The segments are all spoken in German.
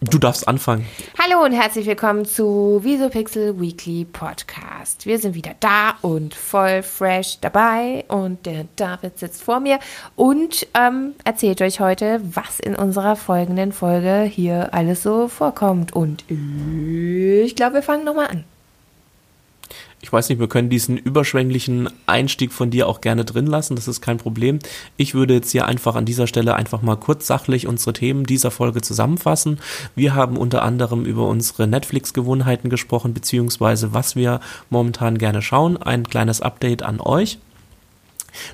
Du darfst anfangen. Hallo und herzlich willkommen zu Visopixel Weekly Podcast. Wir sind wieder da und voll fresh dabei und der David sitzt vor mir und ähm, erzählt euch heute, was in unserer folgenden Folge hier alles so vorkommt. Und ich glaube, wir fangen nochmal an ich weiß nicht, wir können diesen überschwänglichen Einstieg von dir auch gerne drin lassen, das ist kein Problem. Ich würde jetzt hier einfach an dieser Stelle einfach mal kurz sachlich unsere Themen dieser Folge zusammenfassen. Wir haben unter anderem über unsere Netflix-Gewohnheiten gesprochen, beziehungsweise was wir momentan gerne schauen. Ein kleines Update an euch.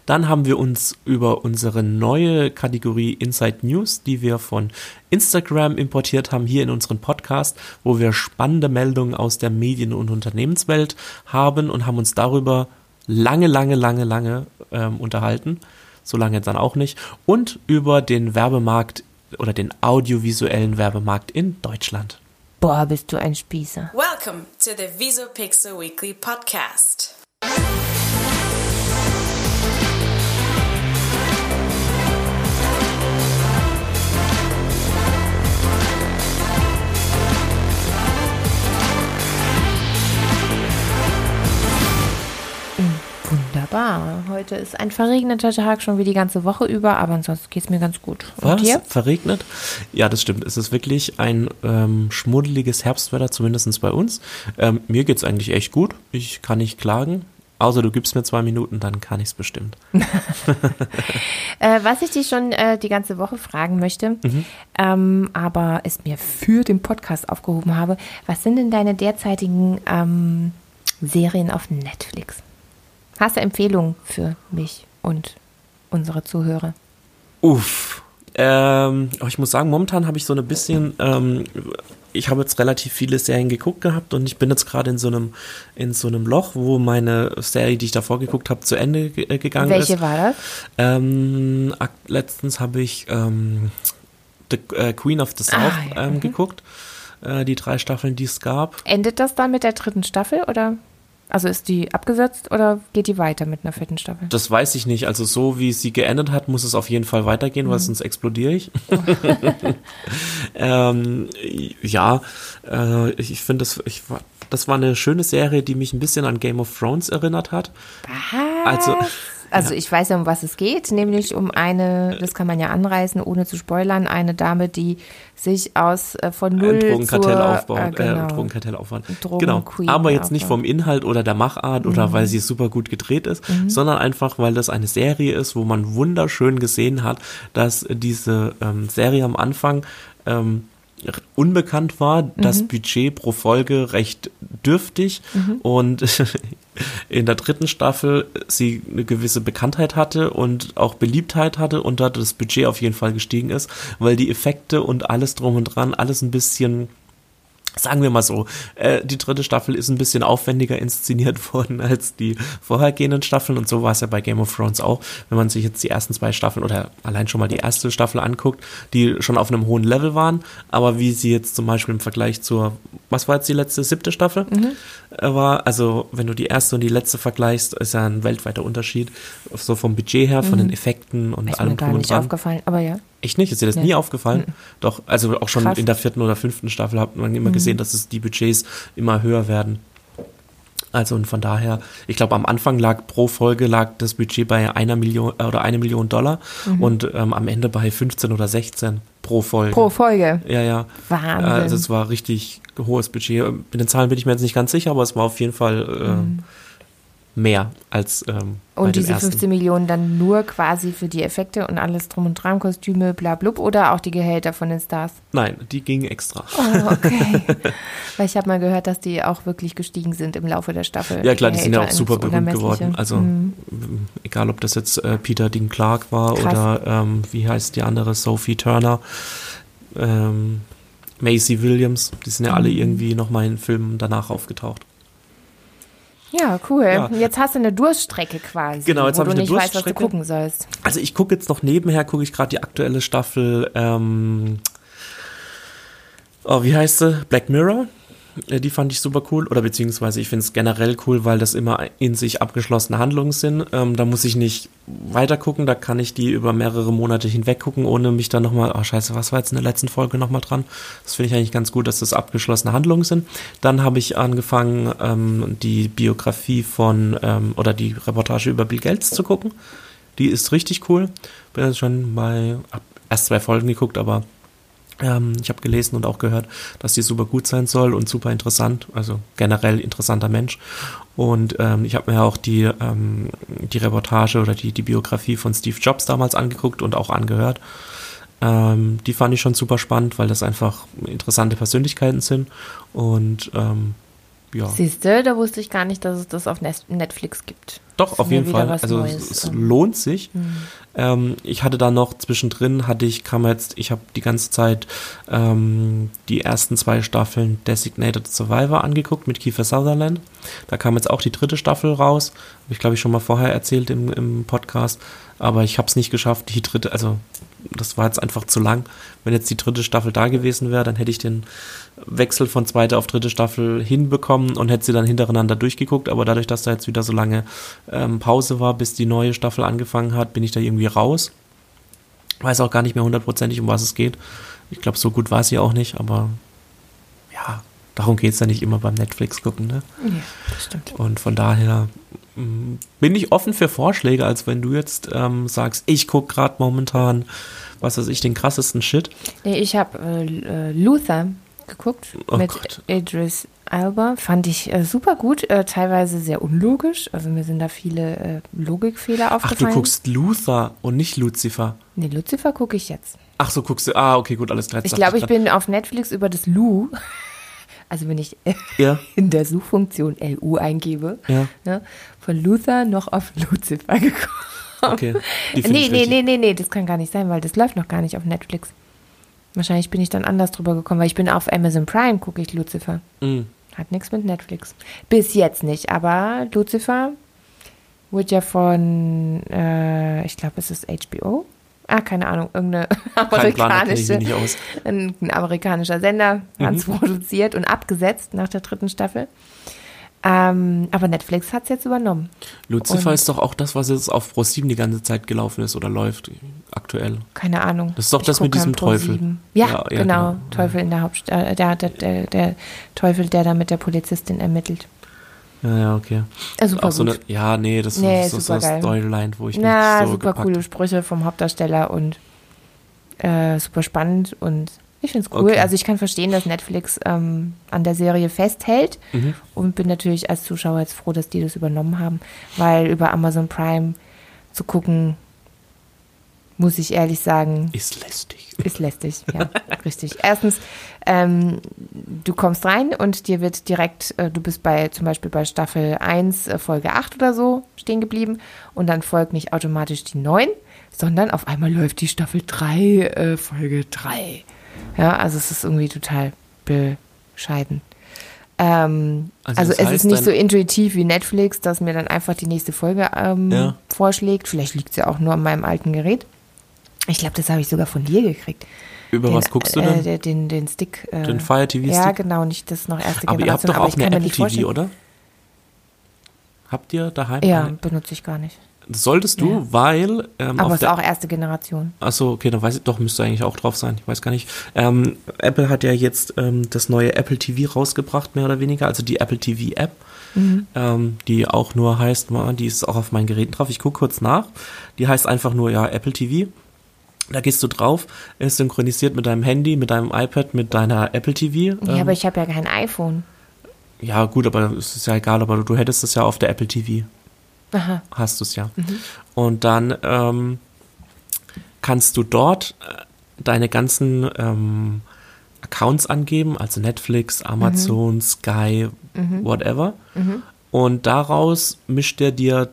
Dann haben wir uns über unsere neue Kategorie Inside News, die wir von Instagram importiert haben, hier in unseren Podcast, wo wir spannende Meldungen aus der Medien- und Unternehmenswelt haben und haben uns darüber lange, lange, lange, lange ähm, unterhalten. So lange dann auch nicht. Und über den Werbemarkt oder den audiovisuellen Werbemarkt in Deutschland. Boah, bist du ein Spießer. Welcome to the Visopixel Weekly Podcast. Wunderbar. Heute ist ein verregneter Tag schon wie die ganze Woche über, aber ansonsten geht es mir ganz gut. Und Was? Dir? Verregnet? Ja, das stimmt. Es ist wirklich ein ähm, schmuddeliges Herbstwetter, zumindest bei uns. Ähm, mir geht es eigentlich echt gut. Ich kann nicht klagen. Außer du gibst mir zwei Minuten, dann kann ich es bestimmt. äh, was ich dich schon äh, die ganze Woche fragen möchte, mhm. ähm, aber es mir für den Podcast aufgehoben habe, was sind denn deine derzeitigen ähm, Serien auf Netflix? Hast du Empfehlungen für mich und unsere Zuhörer? Uff. Ähm, ich muss sagen, momentan habe ich so ein bisschen, ähm, ich habe jetzt relativ viele Serien geguckt gehabt und ich bin jetzt gerade in so einem in so einem Loch, wo meine Serie, die ich davor geguckt habe, zu Ende äh, gegangen Welche ist. Welche war das? Ähm, letztens habe ich ähm, The äh, Queen of the South ah, ja. ähm, mhm. geguckt, äh, die drei Staffeln, die es gab. Endet das dann mit der dritten Staffel oder? Also ist die abgesetzt oder geht die weiter mit einer vierten Staffel? Das weiß ich nicht. Also so wie sie geendet hat, muss es auf jeden Fall weitergehen, mhm. weil sonst explodiere ich. ähm, ja, äh, ich finde das, ich, das war eine schöne Serie, die mich ein bisschen an Game of Thrones erinnert hat. Was? Also also ja. ich weiß ja, um was es geht, nämlich um eine, das kann man ja anreißen, ohne zu spoilern, eine Dame, die sich aus äh, von null ein Drogenkartell zur, aufbaut, äh, genau. äh, Drogenkartell aufbaut. Drogen genau, aber jetzt nicht vom Inhalt oder der Machart oder mhm. weil sie super gut gedreht ist, mhm. sondern einfach, weil das eine Serie ist, wo man wunderschön gesehen hat, dass diese ähm, Serie am Anfang ähm, unbekannt war, das mhm. Budget pro Folge recht dürftig mhm. und in der dritten Staffel sie eine gewisse Bekanntheit hatte und auch Beliebtheit hatte und da das Budget auf jeden Fall gestiegen ist, weil die Effekte und alles drum und dran alles ein bisschen Sagen wir mal so, äh, die dritte Staffel ist ein bisschen aufwendiger inszeniert worden als die vorhergehenden Staffeln und so war es ja bei Game of Thrones auch. Wenn man sich jetzt die ersten zwei Staffeln oder allein schon mal die erste Staffel anguckt, die schon auf einem hohen Level waren, aber wie sie jetzt zum Beispiel im Vergleich zur, was war jetzt die letzte, siebte Staffel mhm. Äh, war, also wenn du die erste und die letzte vergleichst, ist ja ein weltweiter Unterschied, so vom Budget her, von mhm. den Effekten und ist allem mir gar nicht aufgefallen, aber ja. Echt nicht? Ist dir das nee. nie aufgefallen? Mhm. Doch, also auch schon Krass. in der vierten oder fünften Staffel hat man immer mhm. gesehen, dass es die Budgets immer höher werden. Also und von daher, ich glaube, am Anfang lag pro Folge lag das Budget bei einer Million äh, oder eine Million Dollar mhm. und ähm, am Ende bei 15 oder 16 pro Folge. Pro Folge. Ja, ja. Wahnsinn. Also es war richtig hohes Budget. Mit den Zahlen bin ich mir jetzt nicht ganz sicher, aber es war auf jeden Fall äh, mhm mehr als ähm, Und diese 15 Millionen dann nur quasi für die Effekte und alles drum und dran, Kostüme, bla blub oder auch die Gehälter von den Stars? Nein, die gingen extra. Oh, okay. Weil ich habe mal gehört, dass die auch wirklich gestiegen sind im Laufe der Staffel. Ja klar, die, die sind ja auch super berühmt geworden. Also mhm. egal, ob das jetzt äh, Peter Dean Clark war Krass. oder ähm, wie heißt die andere, Sophie Turner. Ähm, Macy Williams, die sind ja mhm. alle irgendwie nochmal in Filmen danach aufgetaucht. Ja, cool. Ja. Jetzt hast du eine Durststrecke quasi. Genau, jetzt habe ich eine nicht. Weißt, was du gucken sollst. Also ich gucke jetzt noch nebenher, gucke ich gerade die aktuelle Staffel, ähm, oh, wie heißt sie? Black Mirror. Die fand ich super cool. Oder beziehungsweise ich finde es generell cool, weil das immer in sich abgeschlossene Handlungen sind. Ähm, da muss ich nicht weiter gucken, da kann ich die über mehrere Monate hinweg gucken, ohne mich dann nochmal, oh scheiße, was war jetzt in der letzten Folge nochmal dran? Das finde ich eigentlich ganz gut, dass das abgeschlossene Handlungen sind. Dann habe ich angefangen, ähm, die Biografie von, ähm, oder die Reportage über Bill Gates zu gucken. Die ist richtig cool. Bin jetzt schon bei, erst zwei Folgen geguckt, aber ähm, ich habe gelesen und auch gehört, dass die super gut sein soll und super interessant, also generell interessanter Mensch. Und ähm, ich habe mir auch die, ähm, die Reportage oder die, die Biografie von Steve Jobs damals angeguckt und auch angehört. Ähm, die fand ich schon super spannend, weil das einfach interessante Persönlichkeiten sind. Und ähm, ja. Siehst du, da wusste ich gar nicht, dass es das auf Netflix gibt. Doch, auf jeden Fall. Also Neues. es lohnt sich. Mhm. Ähm, ich hatte da noch zwischendrin, hatte ich, kam jetzt, ich habe die ganze Zeit ähm, die ersten zwei Staffeln Designated Survivor angeguckt mit Kiefer Sutherland. Da kam jetzt auch die dritte Staffel raus. Habe ich, glaube ich, schon mal vorher erzählt im, im Podcast. Aber ich habe es nicht geschafft, die dritte, also das war jetzt einfach zu lang. Wenn jetzt die dritte Staffel da gewesen wäre, dann hätte ich den Wechsel von zweiter auf dritte Staffel hinbekommen und hätte sie dann hintereinander durchgeguckt. Aber dadurch, dass da jetzt wieder so lange ähm, Pause war, bis die neue Staffel angefangen hat, bin ich da irgendwie raus. Weiß auch gar nicht mehr hundertprozentig, um was es geht. Ich glaube, so gut war sie auch nicht, aber ja, darum geht es ja nicht immer beim Netflix gucken, ne? Ja, das stimmt. Und von daher bin ich offen für Vorschläge, als wenn du jetzt ähm, sagst, ich gucke gerade momentan, was weiß ich, den krassesten Shit. Nee, ich habe äh, äh, Luther geguckt oh mit Gott. Idris Alba. Fand ich äh, super gut, äh, teilweise sehr unlogisch. Also mir sind da viele äh, Logikfehler aufgefallen. Ach, du guckst Luther und nicht Lucifer. Nee, Lucifer gucke ich jetzt. Ach so, guckst du. Ah, okay, gut, alles klar. Ich glaube, ich bin auf Netflix über das Lu. Also wenn ich ja. in der Suchfunktion LU eingebe, ja. ne, von Luther noch auf Lucifer gekommen. Okay. Nee, nee, nee, nee, nee, das kann gar nicht sein, weil das läuft noch gar nicht auf Netflix. Wahrscheinlich bin ich dann anders drüber gekommen, weil ich bin auf Amazon Prime, gucke ich Lucifer. Mm. Hat nichts mit Netflix. Bis jetzt nicht, aber Lucifer wird ja von, äh, ich glaube, es ist HBO. Ah, keine Ahnung, irgendeine amerikanische, ein, ein, amerikanischer Sender mhm. hat es produziert und abgesetzt nach der dritten Staffel. Ähm, aber Netflix hat es jetzt übernommen. Lucifer und ist doch auch das, was jetzt auf Pro7 die ganze Zeit gelaufen ist oder läuft aktuell. Keine Ahnung. Das ist doch ich das mit diesem Teufel. Ja, ja, ja, genau. genau. Teufel in der Hauptstadt. Äh, der, der, der, der, Teufel, der da mit der Polizistin ermittelt. Ja, ja, okay. Ja, super so eine, ja, nee, das nee, ist so eine Storyline, wo ich Na, nicht so super coole Sprüche vom Hauptdarsteller und äh, super spannend und ich finde es cool. Okay. Also ich kann verstehen, dass Netflix ähm, an der Serie festhält mhm. und bin natürlich als Zuschauer jetzt froh, dass die das übernommen haben, weil über Amazon Prime zu gucken, muss ich ehrlich sagen. Ist lästig. Ist lästig, ja, richtig. Erstens, ähm, du kommst rein und dir wird direkt, äh, du bist bei zum Beispiel bei Staffel 1, äh, Folge 8 oder so stehen geblieben und dann folgt nicht automatisch die 9, sondern auf einmal läuft die Staffel 3, äh, Folge 3. Ja, also es ist irgendwie total bescheiden. Ähm, also, also es ist nicht so intuitiv wie Netflix, dass mir dann einfach die nächste Folge ähm, ja. vorschlägt. Vielleicht liegt es ja auch nur an meinem alten Gerät. Ich glaube, das habe ich sogar von dir gekriegt. Über den, was guckst du denn? Äh, den, den Stick. Äh, den Fire TV Stick? Ja, genau, nicht das noch erste aber Generation. Aber ihr habt doch auch eine Apple TV, oder? Habt ihr daheim? Ja, eine? benutze ich gar nicht. Solltest du, ja. weil. Ähm, Aber es ist auch erste Generation. Achso, okay, dann weiß ich, doch, müsste eigentlich auch drauf sein. Ich weiß gar nicht. Ähm, Apple hat ja jetzt ähm, das neue Apple TV rausgebracht, mehr oder weniger, also die Apple TV App, mhm. ähm, die auch nur heißt, die ist auch auf meinen Geräten drauf. Ich gucke kurz nach. Die heißt einfach nur, ja, Apple TV. Da gehst du drauf, ist synchronisiert mit deinem Handy, mit deinem iPad, mit deiner Apple TV. Ja, aber ähm. ich habe ja kein iPhone. Ja, gut, aber es ist ja egal, aber du, du hättest es ja auf der Apple TV. Aha. hast du es ja. Mhm. Und dann ähm, kannst du dort äh, deine ganzen ähm, Accounts angeben, also Netflix, Amazon, mhm. Sky, mhm. whatever. Mhm. Und daraus mischt er dir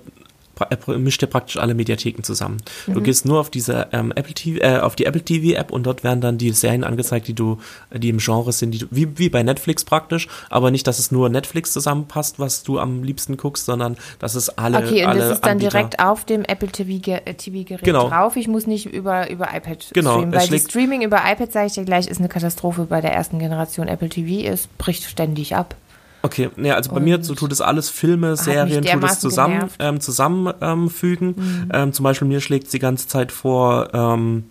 er mischt ja praktisch alle Mediatheken zusammen. Mhm. Du gehst nur auf diese ähm, Apple TV, äh, auf die Apple TV App und dort werden dann die Serien angezeigt, die du, die im Genre sind, die du, wie, wie bei Netflix praktisch, aber nicht, dass es nur Netflix zusammenpasst, was du am liebsten guckst, sondern dass es alle Okay, und alle das ist dann Anbieter direkt auf dem Apple TV-Gerät äh, TV genau. drauf. Ich muss nicht über, über iPad genau, streamen, weil das Streaming über iPad, sage ich dir gleich, ist eine Katastrophe bei der ersten Generation Apple TV. Es bricht ständig ab. Okay, ja, also bei und mir so tut es alles Filme, Serien, tut es zusammen, ähm, zusammenfügen. Mhm. Ähm, zum Beispiel mir schlägt es die ganze Zeit vor, ähm,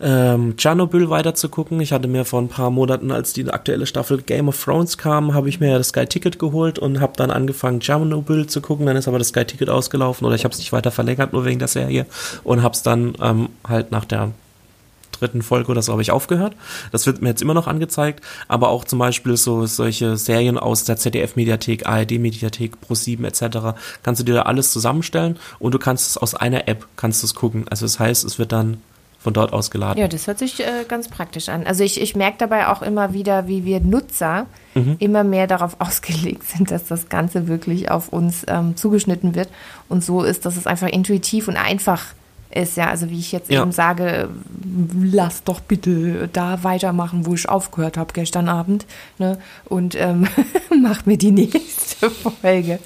ähm, Tschernobyl weiterzugucken. Ich hatte mir vor ein paar Monaten, als die aktuelle Staffel Game of Thrones kam, habe ich mir das Sky Ticket geholt und habe dann angefangen Tschernobyl zu gucken. Dann ist aber das Sky Ticket ausgelaufen oder ich habe es nicht weiter verlängert, nur wegen der Serie und habe es dann ähm, halt nach der dritten Folge oder so habe ich aufgehört. Das wird mir jetzt immer noch angezeigt, aber auch zum Beispiel so solche Serien aus der ZDF-Mediathek, ARD-Mediathek, Pro7 etc. kannst du dir da alles zusammenstellen und du kannst es aus einer App kannst du es gucken. Also das heißt, es wird dann von dort aus geladen. Ja, das hört sich äh, ganz praktisch an. Also ich, ich merke dabei auch immer wieder, wie wir Nutzer mhm. immer mehr darauf ausgelegt sind, dass das Ganze wirklich auf uns ähm, zugeschnitten wird. Und so ist, dass es einfach intuitiv und einfach ist. Ja, also wie ich jetzt ja. eben sage, lass doch bitte da weitermachen, wo ich aufgehört habe gestern Abend. Ne? Und ähm, mach mir die nächste Folge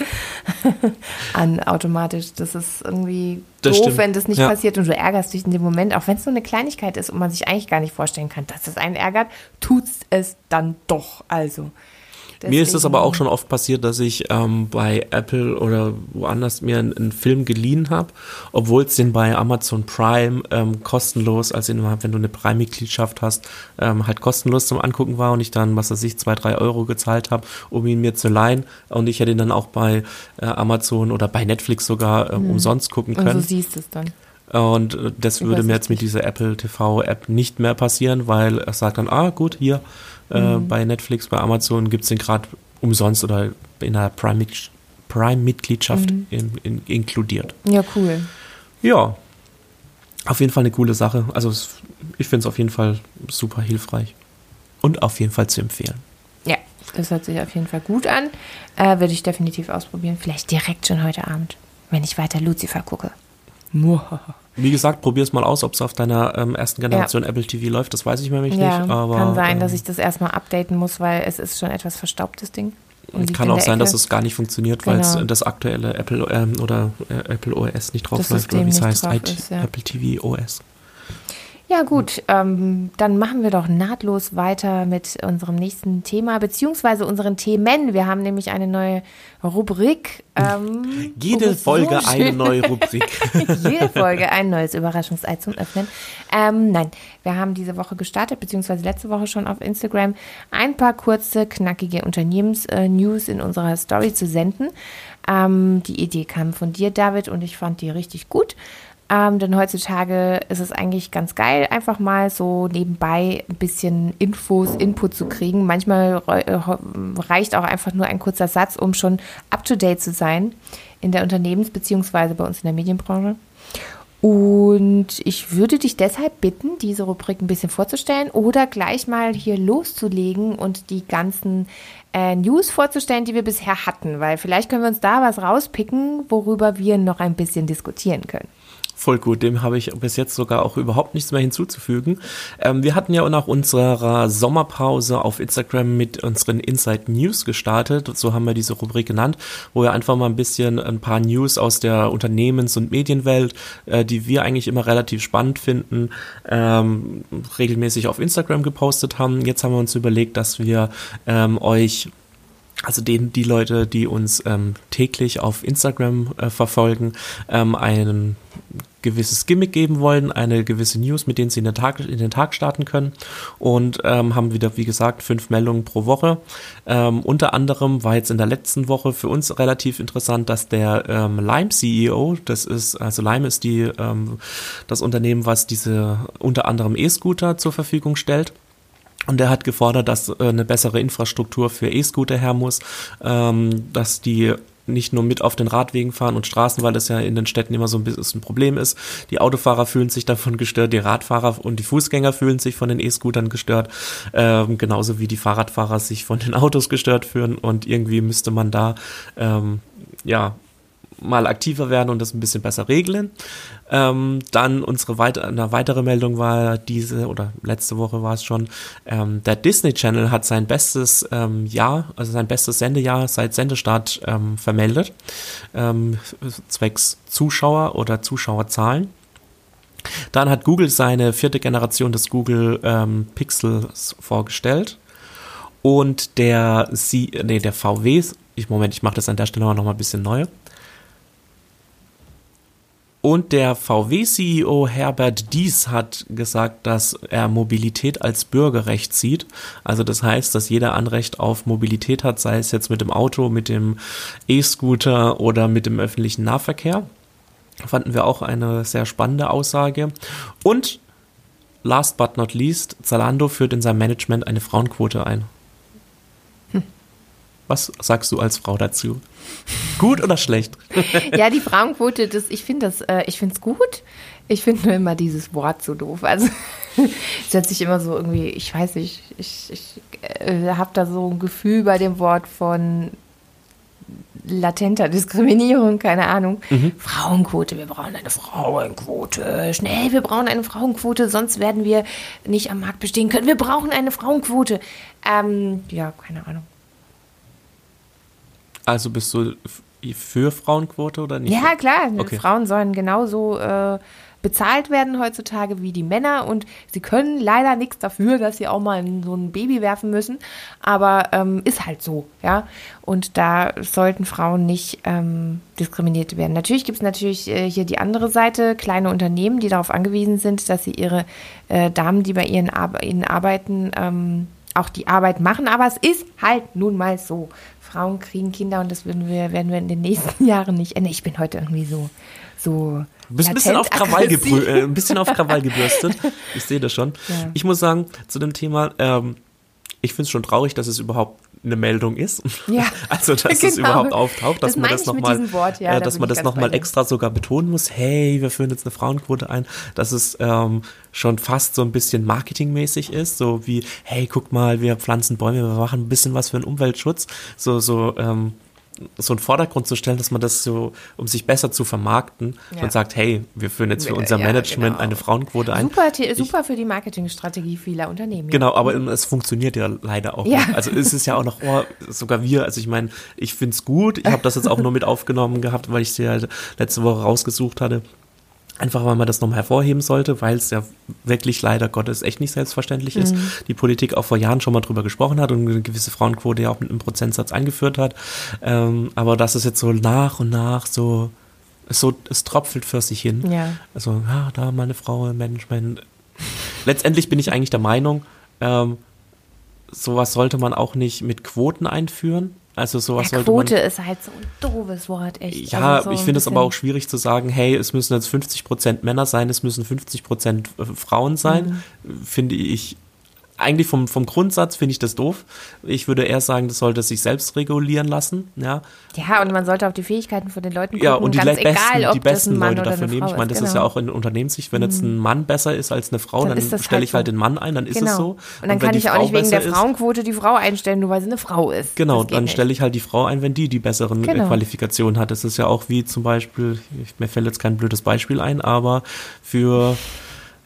an automatisch. Das ist irgendwie das doof, stimmt. wenn das nicht ja. passiert und du ärgerst dich in dem Moment, auch wenn es nur eine Kleinigkeit ist und man sich eigentlich gar nicht vorstellen kann, dass es einen ärgert, tut es dann doch. Also Deswegen. Mir ist es aber auch schon oft passiert, dass ich ähm, bei Apple oder woanders mir einen, einen Film geliehen habe, obwohl es den bei Amazon Prime ähm, kostenlos, also wenn du eine Prime-Mitgliedschaft hast, ähm, halt kostenlos zum Angucken war und ich dann, was weiß ich, zwei, drei Euro gezahlt habe, um ihn mir zu leihen und ich hätte ihn dann auch bei äh, Amazon oder bei Netflix sogar äh, mhm. umsonst gucken können. Und so siehst es dann. Und äh, das würde mir jetzt mit dieser Apple TV App nicht mehr passieren, weil er sagt dann, ah gut, hier, äh, mhm. bei Netflix, bei Amazon gibt es den gerade umsonst oder in einer Prime-Mitgliedschaft Prime mhm. in, in, inkludiert. Ja, cool. Ja, auf jeden Fall eine coole Sache. Also ich finde es auf jeden Fall super hilfreich und auf jeden Fall zu empfehlen. Ja, das hört sich auf jeden Fall gut an. Äh, Würde ich definitiv ausprobieren. Vielleicht direkt schon heute Abend, wenn ich weiter Lucifer gucke. Wie gesagt, probier es mal aus, ob es auf deiner ähm, ersten Generation ja. Apple TV läuft. Das weiß ich nämlich ja, nicht. Aber, kann sein, ähm, dass ich das erstmal updaten muss, weil es ist schon etwas verstaubtes Ding. Und kann auch sein, Ecke. dass es gar nicht funktioniert, weil es genau. das aktuelle Apple ähm, oder äh, Apple OS nicht drauf das läuft, oder wie es heißt, ist, ja. Apple TV OS. Ja gut, ähm, dann machen wir doch nahtlos weiter mit unserem nächsten Thema, beziehungsweise unseren Themen. Wir haben nämlich eine neue Rubrik. Ähm, Jede Folge so eine neue Rubrik. Jede Folge ein neues Überraschungsei zum Öffnen. Ähm, nein, wir haben diese Woche gestartet, beziehungsweise letzte Woche schon auf Instagram, ein paar kurze, knackige Unternehmensnews in unserer Story zu senden. Ähm, die Idee kam von dir, David, und ich fand die richtig gut. Ähm, denn heutzutage ist es eigentlich ganz geil, einfach mal so nebenbei ein bisschen Infos, Input zu kriegen. Manchmal äh, reicht auch einfach nur ein kurzer Satz, um schon up-to-date zu sein in der Unternehmens- bzw. bei uns in der Medienbranche. Und ich würde dich deshalb bitten, diese Rubrik ein bisschen vorzustellen oder gleich mal hier loszulegen und die ganzen äh, News vorzustellen, die wir bisher hatten, weil vielleicht können wir uns da was rauspicken, worüber wir noch ein bisschen diskutieren können. Voll gut, dem habe ich bis jetzt sogar auch überhaupt nichts mehr hinzuzufügen. Ähm, wir hatten ja nach unserer Sommerpause auf Instagram mit unseren Inside News gestartet, so haben wir diese Rubrik genannt, wo wir einfach mal ein bisschen ein paar News aus der Unternehmens- und Medienwelt, äh, die wir eigentlich immer relativ spannend finden, ähm, regelmäßig auf Instagram gepostet haben. Jetzt haben wir uns überlegt, dass wir ähm, euch also den, die Leute, die uns ähm, täglich auf Instagram äh, verfolgen, ähm, einen gewisses Gimmick geben wollen, eine gewisse News, mit denen sie in den Tag, in den Tag starten können und ähm, haben wieder, wie gesagt, fünf Meldungen pro Woche. Ähm, unter anderem war jetzt in der letzten Woche für uns relativ interessant, dass der ähm, Lime CEO, das ist, also Lime ist die, ähm, das Unternehmen, was diese unter anderem E-Scooter zur Verfügung stellt. Und er hat gefordert, dass äh, eine bessere Infrastruktur für E-Scooter her muss, ähm, dass die nicht nur mit auf den Radwegen fahren und Straßen, weil das ja in den Städten immer so ein bisschen ein Problem ist. Die Autofahrer fühlen sich davon gestört, die Radfahrer und die Fußgänger fühlen sich von den E-Scootern gestört, ähm, genauso wie die Fahrradfahrer sich von den Autos gestört fühlen und irgendwie müsste man da ähm, ja mal aktiver werden und das ein bisschen besser regeln. Ähm, dann unsere weite, eine weitere Meldung war diese, oder letzte Woche war es schon, ähm, der Disney Channel hat sein bestes ähm, Jahr, also sein bestes Sendejahr seit Sendestart ähm, vermeldet, ähm, zwecks Zuschauer oder Zuschauerzahlen. Dann hat Google seine vierte Generation des Google ähm, Pixels vorgestellt. Und der, C, nee, der VW, ich, Moment, ich mache das an der Stelle noch mal ein bisschen neu. Und der VW-CEO Herbert Dies hat gesagt, dass er Mobilität als Bürgerrecht sieht. Also das heißt, dass jeder Anrecht auf Mobilität hat, sei es jetzt mit dem Auto, mit dem E-Scooter oder mit dem öffentlichen Nahverkehr. Fanden wir auch eine sehr spannende Aussage. Und last but not least, Zalando führt in seinem Management eine Frauenquote ein. Hm. Was sagst du als Frau dazu? Gut oder schlecht? ja, die Frauenquote, das, ich finde das, äh, ich finde es gut. Ich finde nur immer dieses Wort so doof. Also es hört sich immer so irgendwie, ich weiß nicht, ich, ich äh, habe da so ein Gefühl bei dem Wort von latenter Diskriminierung, keine Ahnung. Mhm. Frauenquote, wir brauchen eine Frauenquote. Schnell, wir brauchen eine Frauenquote, sonst werden wir nicht am Markt bestehen können. Wir brauchen eine Frauenquote. Ähm, ja, keine Ahnung. Also bist du für Frauenquote oder nicht? Ja, klar. Okay. Frauen sollen genauso äh, bezahlt werden heutzutage wie die Männer und sie können leider nichts dafür, dass sie auch mal in so ein Baby werfen müssen, aber ähm, ist halt so, ja. Und da sollten Frauen nicht ähm, diskriminiert werden. Natürlich gibt es natürlich äh, hier die andere Seite, kleine Unternehmen, die darauf angewiesen sind, dass sie ihre äh, Damen, die bei ihren, Ar ihnen arbeiten, ähm, auch die Arbeit machen, aber es ist halt nun mal so. Frauen kriegen Kinder und das werden wir, werden wir in den nächsten Jahren nicht ändern. Ich bin heute irgendwie so, so Du bist ein bisschen, auf Krawall äh, ein bisschen auf Krawall gebürstet. Ich sehe das schon. Ja. Ich muss sagen, zu dem Thema, ähm, ich finde es schon traurig, dass es überhaupt eine Meldung ist. Ja, also dass genau. es überhaupt auftaucht, dass das man das nochmal, ja, äh, dass da man das nochmal extra sogar betonen muss. Hey, wir führen jetzt eine Frauenquote ein, dass es ähm, schon fast so ein bisschen marketingmäßig ist, so wie hey, guck mal, wir pflanzen Bäume, wir machen ein bisschen was für den Umweltschutz, so so ähm, so einen Vordergrund zu stellen, dass man das so, um sich besser zu vermarkten ja. und sagt, hey, wir führen jetzt für unser ja, Management genau. eine Frauenquote ein. Super, super für die Marketingstrategie vieler Unternehmen. Genau, aber es funktioniert ja leider auch. Ja. Nicht. Also es ist ja auch noch, oh, sogar wir, also ich meine, ich finde es gut. Ich habe das jetzt auch nur mit aufgenommen gehabt, weil ich sie halt letzte Woche rausgesucht hatte. Einfach weil man das nochmal hervorheben sollte, weil es ja wirklich leider Gottes echt nicht selbstverständlich ist. Mhm. Die Politik auch vor Jahren schon mal drüber gesprochen hat und eine gewisse Frauenquote ja auch mit einem Prozentsatz eingeführt hat. Ähm, aber dass es jetzt so nach und nach so, so, es tropfelt für sich hin. Ja. Also, ja, da meine Frau im Management. Letztendlich bin ich eigentlich der Meinung, ähm, sowas sollte man auch nicht mit Quoten einführen. Also sowas ja, Quote man, ist halt so ein doofes Wort, echt. Ja, also so ich finde es aber auch schwierig zu sagen, hey, es müssen jetzt 50 Prozent Männer sein, es müssen 50 Prozent äh, Frauen sein. Mhm. Finde ich eigentlich vom, vom Grundsatz finde ich das doof. Ich würde eher sagen, das sollte sich selbst regulieren lassen. Ja, ja und man sollte auf die Fähigkeiten von den Leuten gucken, ja, und die ganz besten, egal, die besten Leute dafür nehmen. Ich meine, das genau. ist ja genau. auch in Unternehmenssicht, wenn jetzt ein mhm. Mann besser ist als eine Frau, dann, dann stelle halt ich halt so. den Mann ein, dann ist genau. es so. Und dann und kann ich auch nicht wegen der Frauenquote die Frau einstellen, nur weil sie eine Frau ist. Genau, dann stelle ich halt die Frau ein, wenn die die besseren genau. Qualifikationen hat. Das ist ja auch wie zum Beispiel, mir fällt jetzt kein blödes Beispiel ein, aber für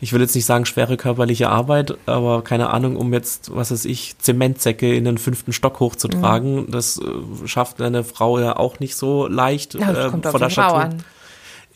ich will jetzt nicht sagen schwere körperliche Arbeit, aber keine Ahnung, um jetzt, was weiß ich, Zementsäcke in den fünften Stock hochzutragen, mhm. das äh, schafft eine Frau ja auch nicht so leicht ja, äh, vor der Statur.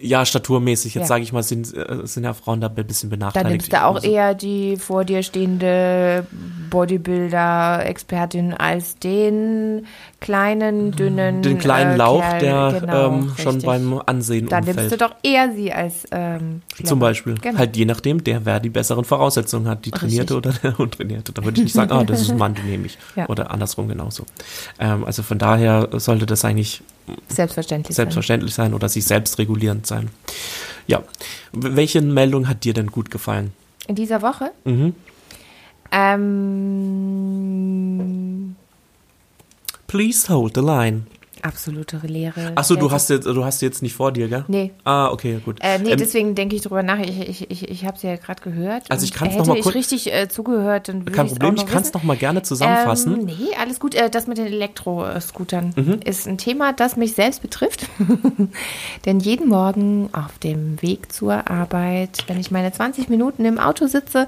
Ja, staturmäßig, jetzt ja. sage ich mal, sind, äh, sind ja Frauen da ein bisschen benachteiligt. Da nimmst du auch also. eher die vor dir stehende Bodybuilder-Expertin als den kleinen, dünnen. Den kleinen äh, Lauch, Kerl, der genau, ähm, schon beim Ansehen Da umfällt. nimmst du doch eher sie als ähm, Zum Beispiel. Genau. Halt je nachdem, der wer die besseren Voraussetzungen hat, die trainierte richtig. oder der untrainierte. Da würde ich nicht sagen, ah, das ist ein Mann, den nehme ich. Ja. Oder andersrum genauso. Ähm, also von daher sollte das eigentlich selbstverständlich, selbstverständlich sein. sein oder sich selbst regulierend sein. Ja. Welche Meldung hat dir denn gut gefallen? In dieser Woche? Mhm. Ähm, Please hold the line. Absolute Leere. Achso, du hast jetzt, du hast jetzt nicht vor dir, gell? Nee. Ah, okay, gut. Äh, nee, ähm, deswegen denke ich drüber nach. Ich, ich, ich, ich habe es ja gerade gehört. Also ich kann es nochmal kurz. Hätte ich richtig äh, zugehört, dann Kein Problem, ich kann es nochmal gerne zusammenfassen. Ähm, nee, alles gut. Äh, das mit den Elektroscootern mhm. ist ein Thema, das mich selbst betrifft. Denn jeden Morgen auf dem Weg zur Arbeit, wenn ich meine 20 Minuten im Auto sitze,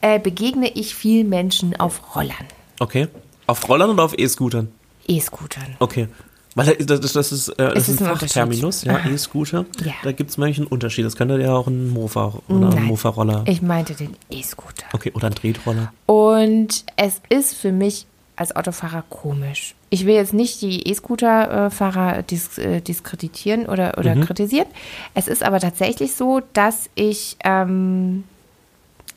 äh, begegne ich viel Menschen auf Rollern. Okay. Auf Rollern oder auf E-Scootern? E-Scootern. Okay. Weil das, das ist, äh, das ist ein, ein Fachterminus, ja, E-Scooter. Ja. Da gibt es manchen Unterschied. Das könnte ja auch ein Mofa oder ein Mofa-Roller. Ich meinte den E-Scooter. Okay, oder ein Tretroller. Und es ist für mich als Autofahrer komisch. Ich will jetzt nicht die E-Scooter-Fahrer dis äh, diskreditieren oder, oder mhm. kritisieren. Es ist aber tatsächlich so, dass ich ähm,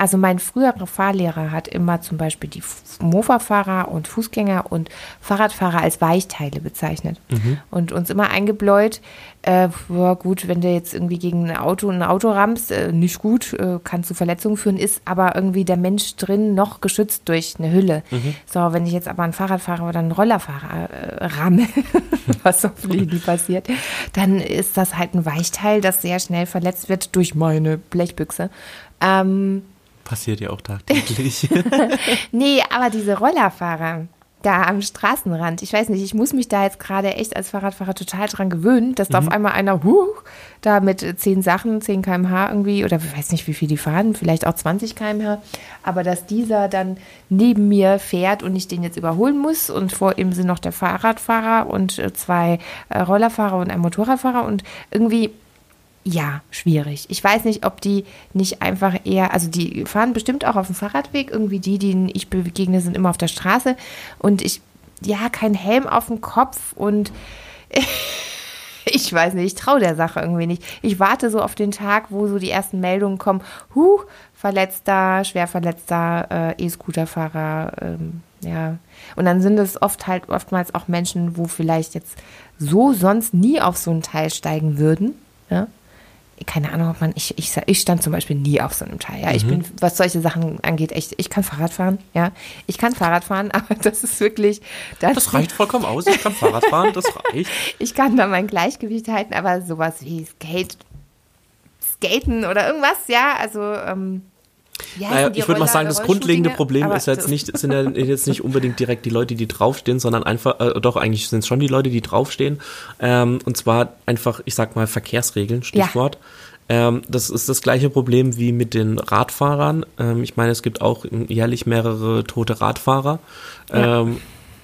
also mein früherer Fahrlehrer hat immer zum Beispiel die Mofa-Fahrer und Fußgänger und Fahrradfahrer als Weichteile bezeichnet mhm. und uns immer eingebläut, äh, ja gut, wenn du jetzt irgendwie gegen ein Auto ein Auto rammst, äh, nicht gut, äh, kann zu Verletzungen führen, ist aber irgendwie der Mensch drin noch geschützt durch eine Hülle. Mhm. So, wenn ich jetzt aber einen Fahrradfahrer oder einen Rollerfahrer äh, ramme, was hoffentlich nie passiert, dann ist das halt ein Weichteil, das sehr schnell verletzt wird durch meine Blechbüchse. Ähm, Passiert ja auch tagtäglich. nee, aber diese Rollerfahrer da am Straßenrand, ich weiß nicht, ich muss mich da jetzt gerade echt als Fahrradfahrer total dran gewöhnen, dass da auf mhm. einmal einer, huh, da mit 10 Sachen, 10 km/h irgendwie, oder ich weiß nicht, wie viel die fahren, vielleicht auch 20 km/h, aber dass dieser dann neben mir fährt und ich den jetzt überholen muss und vor ihm sind noch der Fahrradfahrer und äh, zwei äh, Rollerfahrer und ein Motorradfahrer und irgendwie ja, schwierig. Ich weiß nicht, ob die nicht einfach eher, also die fahren bestimmt auch auf dem Fahrradweg. Irgendwie die, denen ich begegne, sind immer auf der Straße. Und ich, ja, kein Helm auf dem Kopf und ich weiß nicht, ich traue der Sache irgendwie nicht. Ich warte so auf den Tag, wo so die ersten Meldungen kommen. Huh, Verletzter, Schwerverletzter, äh, E-Scooterfahrer, ähm, ja. Und dann sind es oft halt oftmals auch Menschen, wo vielleicht jetzt so sonst nie auf so ein Teil steigen würden. Ja? Keine Ahnung, ob man, ich, ich, ich stand zum Beispiel nie auf so einem Teil. Ja, ich mhm. bin, was solche Sachen angeht, echt, ich kann Fahrrad fahren, ja. Ich kann Fahrrad fahren, aber das ist wirklich. Das, das reicht vollkommen aus, ich kann Fahrrad fahren, das reicht. ich kann da mein Gleichgewicht halten, aber sowas wie Skate, Skaten oder irgendwas, ja, also, ähm, ja, naja, ich würde mal sagen, das grundlegende Problem ist jetzt nicht, sind ja jetzt nicht unbedingt direkt die Leute, die draufstehen, sondern einfach, äh, doch eigentlich sind es schon die Leute, die draufstehen. Ähm, und zwar einfach, ich sag mal, Verkehrsregeln, Stichwort. Ja. Ähm, das ist das gleiche Problem wie mit den Radfahrern. Ähm, ich meine, es gibt auch jährlich mehrere tote Radfahrer. Ja. Ähm,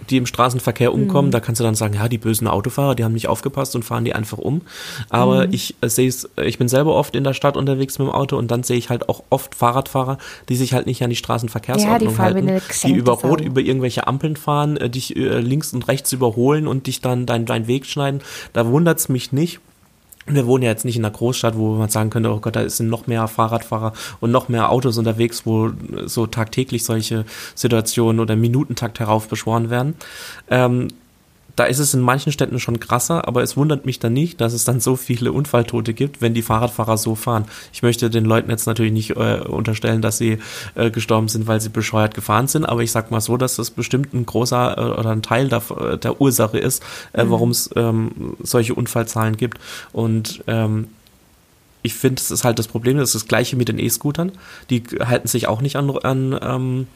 die im Straßenverkehr umkommen, mhm. da kannst du dann sagen, ja, die bösen Autofahrer, die haben nicht aufgepasst und fahren die einfach um. Aber mhm. ich äh, sehe es, ich bin selber oft in der Stadt unterwegs mit dem Auto und dann sehe ich halt auch oft Fahrradfahrer, die sich halt nicht an die Straßenverkehrsordnung ja, die halten, die über Rot über irgendwelche Ampeln fahren, äh, dich äh, links und rechts überholen und dich dann deinen dein Weg schneiden. Da wundert es mich nicht wir wohnen ja jetzt nicht in einer Großstadt, wo man sagen könnte, oh Gott, da sind noch mehr Fahrradfahrer und noch mehr Autos unterwegs, wo so tagtäglich solche Situationen oder Minutentakt heraufbeschworen werden. Ähm, da ist es in manchen Städten schon krasser, aber es wundert mich dann nicht, dass es dann so viele Unfalltote gibt, wenn die Fahrradfahrer so fahren. Ich möchte den Leuten jetzt natürlich nicht äh, unterstellen, dass sie äh, gestorben sind, weil sie bescheuert gefahren sind, aber ich sag mal so, dass das bestimmt ein großer äh, oder ein Teil der, äh, der Ursache ist, äh, mhm. warum es ähm, solche Unfallzahlen gibt. Und ähm, ich finde, es ist halt das Problem, das ist das gleiche mit den E-Scootern. Die halten sich auch nicht an, an ähm,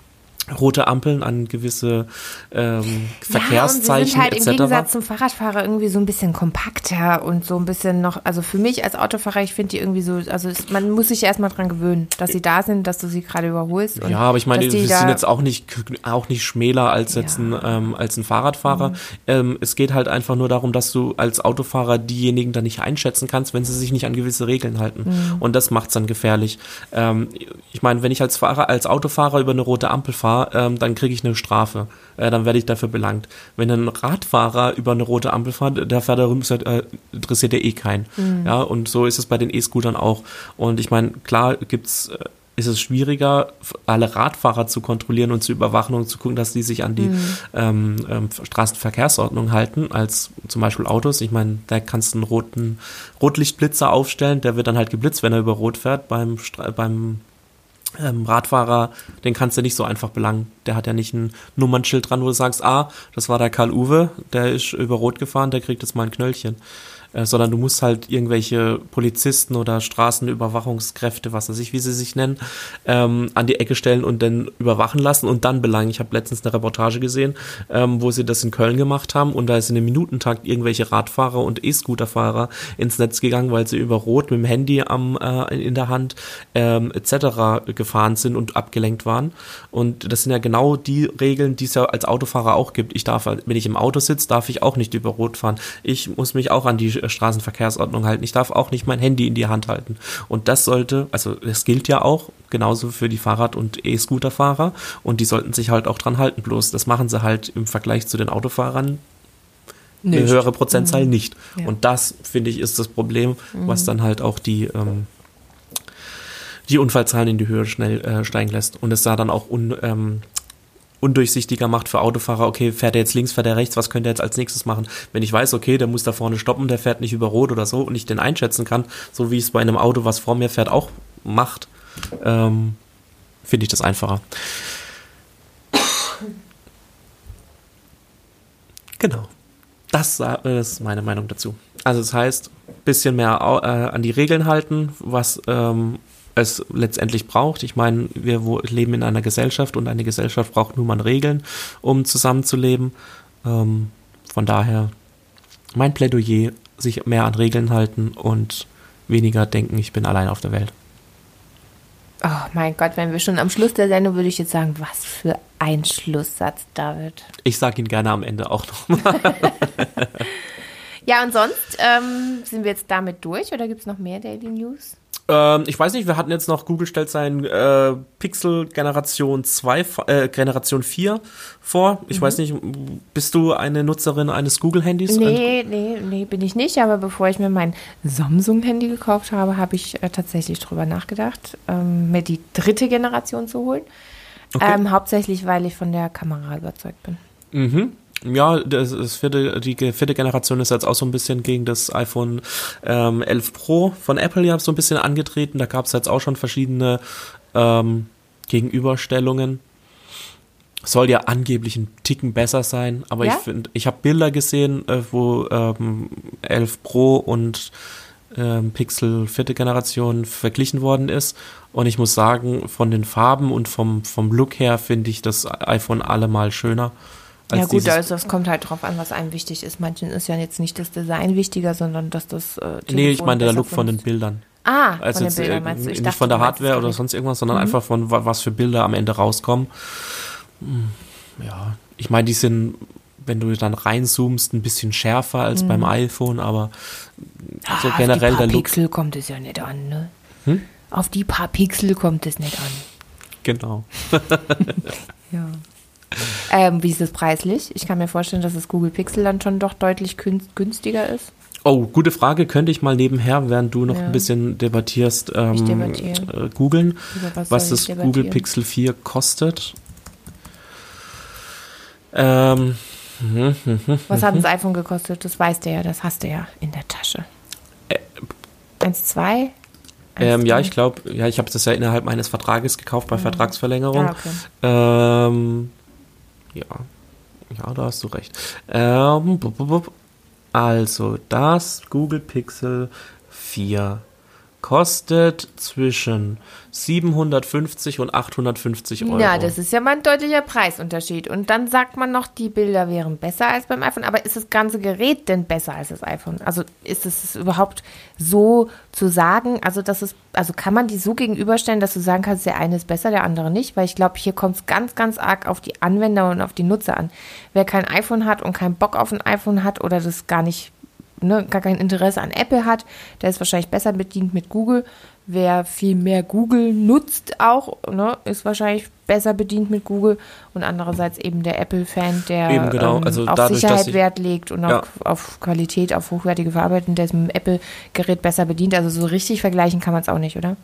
rote Ampeln an gewisse ähm, Verkehrszeichen ja, und sie sind halt im Gegensatz zum Fahrradfahrer irgendwie so ein bisschen kompakter und so ein bisschen noch, also für mich als Autofahrer, ich finde die irgendwie so, also es, man muss sich erstmal dran gewöhnen, dass sie da sind, dass du sie gerade überholst. ja, aber ich meine, sie sind jetzt auch nicht auch nicht schmäler als ja. jetzt ein ähm, als ein Fahrradfahrer. Mhm. Ähm, es geht halt einfach nur darum, dass du als Autofahrer diejenigen dann nicht einschätzen kannst, wenn sie sich nicht an gewisse Regeln halten. Mhm. Und das macht's dann gefährlich. Ähm, ich meine, wenn ich als Fahrer, als Autofahrer über eine rote Ampel fahre fahre, ähm, dann kriege ich eine Strafe. Äh, dann werde ich dafür belangt. Wenn ein Radfahrer über eine rote Ampel fährt, der fährt darüber, äh, interessiert der eh keinen. Mhm. Ja, und so ist es bei den E-Scootern auch. Und ich meine, klar gibt's äh, ist es schwieriger, alle Radfahrer zu kontrollieren und zu überwachen und zu gucken, dass die sich an die mhm. ähm, ähm, Straßenverkehrsordnung halten, als zum Beispiel Autos. Ich meine, da kannst du einen roten Rotlichtblitzer aufstellen, der wird dann halt geblitzt, wenn er über Rot fährt. Beim, beim ähm, Radfahrer, den kannst du nicht so einfach belangen. Der hat ja nicht ein Nummernschild dran, wo du sagst, ah, das war der Karl Uwe, der ist über Rot gefahren, der kriegt jetzt mal ein Knöllchen. Äh, sondern du musst halt irgendwelche Polizisten oder Straßenüberwachungskräfte, was weiß ich, wie sie sich nennen, ähm, an die Ecke stellen und dann überwachen lassen und dann belangen. Ich habe letztens eine Reportage gesehen, ähm, wo sie das in Köln gemacht haben und da ist in einem Minutentakt irgendwelche Radfahrer und E-Scooterfahrer ins Netz gegangen, weil sie über Rot mit dem Handy am, äh, in der Hand ähm, etc. gefahren sind und abgelenkt waren. Und das sind ja genau die Regeln, die es ja als Autofahrer auch gibt. Ich darf, wenn ich im Auto sitze, darf ich auch nicht über Rot fahren. Ich muss mich auch an die Straßenverkehrsordnung halten. Ich darf auch nicht mein Handy in die Hand halten. Und das sollte, also das gilt ja auch genauso für die Fahrrad- und E-Scooter-Fahrer und die sollten sich halt auch dran halten. Bloß das machen sie halt im Vergleich zu den Autofahrern nicht. eine höhere Prozentzahl mhm. nicht. Ja. Und das, finde ich, ist das Problem, mhm. was dann halt auch die, ähm, die Unfallzahlen in die Höhe schnell äh, steigen lässt. Und es sah dann auch un, ähm, undurchsichtiger macht für Autofahrer, okay, fährt er jetzt links, fährt er rechts, was könnte er jetzt als nächstes machen? Wenn ich weiß, okay, der muss da vorne stoppen, der fährt nicht über Rot oder so und ich den einschätzen kann, so wie es bei einem Auto, was vor mir fährt, auch macht, ähm, finde ich das einfacher. Genau. Das ist meine Meinung dazu. Also das heißt, bisschen mehr äh, an die Regeln halten, was ähm, es letztendlich braucht. Ich meine, wir leben in einer Gesellschaft und eine Gesellschaft braucht nun mal Regeln, um zusammenzuleben. Ähm, von daher mein Plädoyer, sich mehr an Regeln halten und weniger denken, ich bin allein auf der Welt. Oh mein Gott, wenn wir schon am Schluss der Sendung, würde ich jetzt sagen, was für ein Schlusssatz, David. Ich sage ihn gerne am Ende auch nochmal. ja, und sonst ähm, sind wir jetzt damit durch oder gibt es noch mehr Daily News? Ähm, ich weiß nicht, wir hatten jetzt noch, Google stellt sein äh, Pixel Generation 2, äh, Generation 4 vor. Ich mhm. weiß nicht, bist du eine Nutzerin eines Google-Handys? Nee, nee, nee, bin ich nicht. Aber bevor ich mir mein Samsung-Handy gekauft habe, habe ich äh, tatsächlich drüber nachgedacht, ähm, mir die dritte Generation zu holen. Okay. Ähm, hauptsächlich, weil ich von der Kamera überzeugt bin. Mhm. Ja, das, das vierte, die vierte Generation ist jetzt auch so ein bisschen gegen das iPhone ähm, 11 Pro von Apple ja so ein bisschen angetreten. Da gab es jetzt auch schon verschiedene ähm, Gegenüberstellungen. Soll ja angeblich ein Ticken besser sein, aber ja? ich finde, ich habe Bilder gesehen, äh, wo ähm, 11 Pro und ähm, Pixel vierte Generation verglichen worden ist. Und ich muss sagen, von den Farben und vom, vom Look her finde ich das iPhone allemal schöner ja gut, also es kommt halt drauf an, was einem wichtig ist. Manchen ist ja jetzt nicht das Design wichtiger, sondern dass das äh, Nee, ich meine der Look von den Bildern. Ah, also von den Bildern äh, meinst du? Ich nicht dachte, von der Hardware oder sonst irgendwas, sondern mhm. einfach von was für Bilder am Ende rauskommen. Hm, ja, ich meine, die sind wenn du dann reinzoomst, ein bisschen schärfer als mhm. beim iPhone, aber so ah, generell der Look. Auf die paar Pixel kommt es ja nicht an, ne? Hm? Auf die paar Pixel kommt es nicht an. Genau. ja. Ähm, wie ist es preislich? Ich kann mir vorstellen, dass das Google Pixel dann schon doch deutlich günstiger ist. Oh, gute Frage. Könnte ich mal nebenher, während du noch ja. ein bisschen debattierst, ähm, äh, googeln, was, was das Google Pixel 4 kostet. Ähm, hm, hm, hm, was hat das iPhone gekostet? Das weißt du ja, das hast du ja in der Tasche. Äh, 1, 2? Ähm, ja, ich glaube, ja, ich habe das ja innerhalb meines Vertrages gekauft bei mhm. Vertragsverlängerung. Ah, okay. ähm, ja, ja, da hast du recht. Ähm, also das Google Pixel 4 kostet zwischen 750 und 850 Euro. Ja, das ist ja mal ein deutlicher Preisunterschied. Und dann sagt man noch, die Bilder wären besser als beim iPhone. Aber ist das ganze Gerät denn besser als das iPhone? Also ist es überhaupt so zu sagen? Also das ist, also kann man die so gegenüberstellen, dass du sagen kannst, der eine ist besser, der andere nicht? Weil ich glaube, hier kommt es ganz, ganz arg auf die Anwender und auf die Nutzer an. Wer kein iPhone hat und keinen Bock auf ein iPhone hat oder das gar nicht ne, gar kein Interesse an Apple hat, der ist wahrscheinlich besser bedient mit Google. Wer viel mehr Google nutzt auch, ne, ist wahrscheinlich besser bedient mit Google. Und andererseits eben der Apple-Fan, der genau. ähm, also auf dadurch, Sicherheit ich, Wert legt und ja. auf, auf, Qualität, auf hochwertige Verarbeitung, der ist mit dem Apple-Gerät besser bedient. Also so richtig vergleichen kann man es auch nicht, oder?